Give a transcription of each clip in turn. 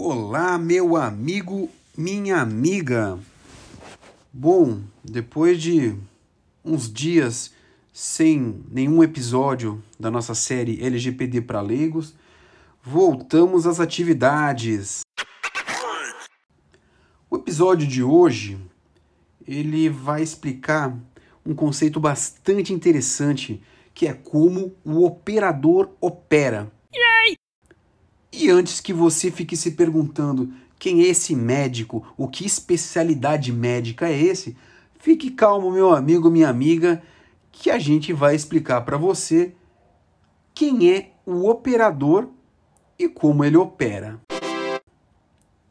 Olá, meu amigo, minha amiga. Bom, depois de uns dias sem nenhum episódio da nossa série LGPD para leigos, voltamos às atividades. O episódio de hoje, ele vai explicar um conceito bastante interessante, que é como o operador opera. E antes que você fique se perguntando quem é esse médico, o que especialidade médica é esse, fique calmo, meu amigo, minha amiga, que a gente vai explicar para você quem é o operador e como ele opera.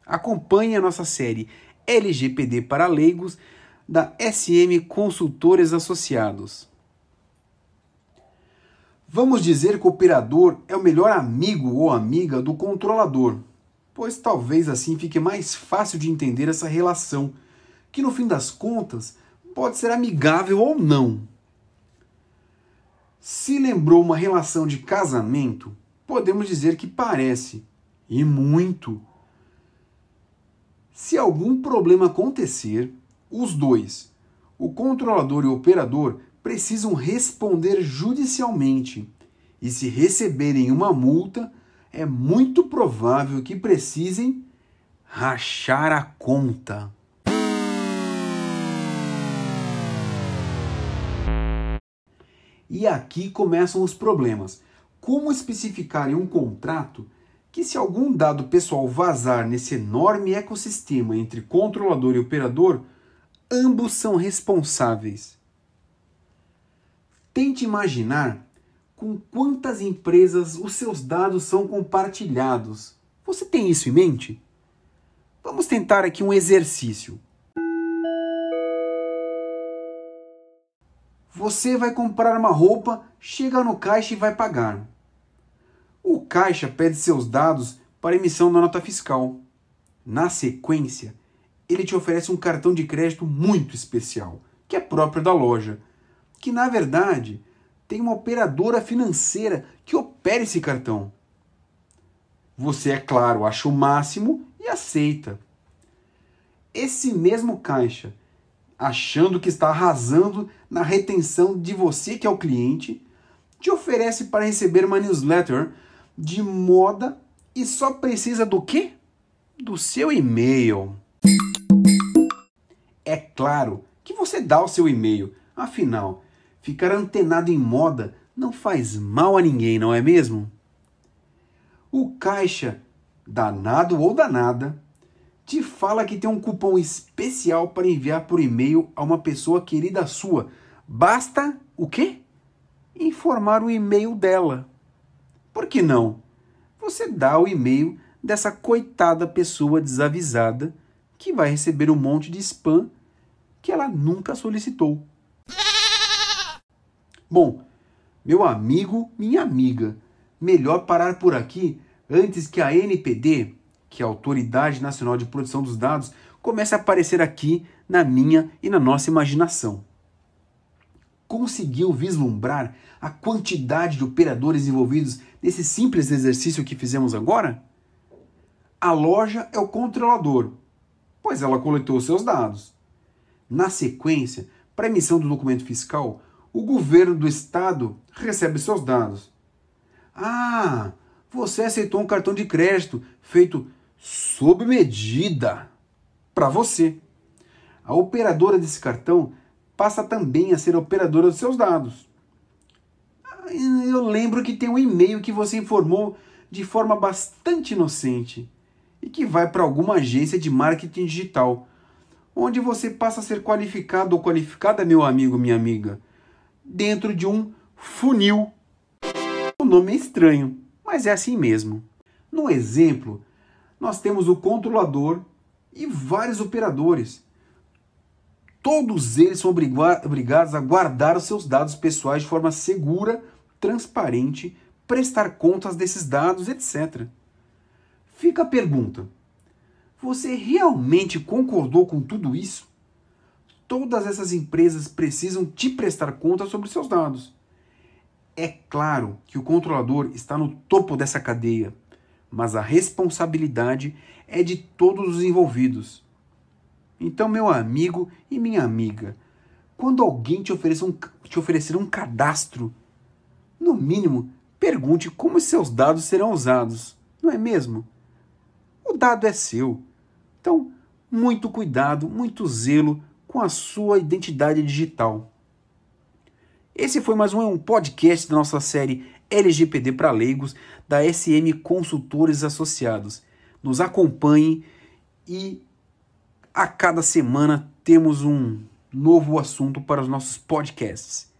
Acompanhe a nossa série LGPD para leigos da SM Consultores Associados. Vamos dizer que o operador é o melhor amigo ou amiga do controlador, pois talvez assim fique mais fácil de entender essa relação, que no fim das contas pode ser amigável ou não. Se lembrou uma relação de casamento, podemos dizer que parece, e muito. Se algum problema acontecer, os dois, o controlador e o operador, precisam responder judicialmente. E se receberem uma multa, é muito provável que precisem rachar a conta. E aqui começam os problemas. Como especificar em um contrato que, se algum dado pessoal vazar nesse enorme ecossistema entre controlador e operador, ambos são responsáveis? Tente imaginar com quantas empresas os seus dados são compartilhados. Você tem isso em mente? Vamos tentar aqui um exercício. Você vai comprar uma roupa, chega no caixa e vai pagar. O caixa pede seus dados para emissão da nota fiscal. Na sequência, ele te oferece um cartão de crédito muito especial, que é próprio da loja que na verdade tem uma operadora financeira que opera esse cartão. Você, é claro, acha o máximo e aceita. Esse mesmo caixa, achando que está arrasando na retenção de você que é o cliente, te oferece para receber uma newsletter de moda e só precisa do quê? Do seu e-mail. É claro que você dá o seu e-mail, afinal, Ficar antenado em moda não faz mal a ninguém, não é mesmo? O caixa, danado ou danada, te fala que tem um cupom especial para enviar por e-mail a uma pessoa querida sua. Basta o quê? Informar o e-mail dela. Por que não? Você dá o e-mail dessa coitada pessoa desavisada que vai receber um monte de spam que ela nunca solicitou. Bom, meu amigo, minha amiga, melhor parar por aqui antes que a NPD, que é a Autoridade Nacional de Proteção dos Dados, comece a aparecer aqui na minha e na nossa imaginação. Conseguiu vislumbrar a quantidade de operadores envolvidos nesse simples exercício que fizemos agora? A loja é o controlador, pois ela coletou seus dados. Na sequência, para emissão do documento fiscal, o governo do estado recebe seus dados. Ah, você aceitou um cartão de crédito feito sob medida para você. A operadora desse cartão passa também a ser operadora dos seus dados. Eu lembro que tem um e-mail que você informou de forma bastante inocente e que vai para alguma agência de marketing digital, onde você passa a ser qualificado ou qualificada, meu amigo, minha amiga dentro de um funil. O nome é estranho, mas é assim mesmo. No exemplo, nós temos o controlador e vários operadores. Todos eles são obrigados a guardar os seus dados pessoais de forma segura, transparente, prestar contas desses dados, etc. Fica a pergunta: você realmente concordou com tudo isso? Todas essas empresas precisam te prestar conta sobre seus dados. É claro que o controlador está no topo dessa cadeia, mas a responsabilidade é de todos os envolvidos. Então, meu amigo e minha amiga, quando alguém te oferecer um, te oferecer um cadastro, no mínimo, pergunte como seus dados serão usados, não é mesmo? O dado é seu. Então, muito cuidado, muito zelo com a sua identidade digital. Esse foi mais um podcast da nossa série LGPD para leigos da SM Consultores Associados. Nos acompanhe e a cada semana temos um novo assunto para os nossos podcasts.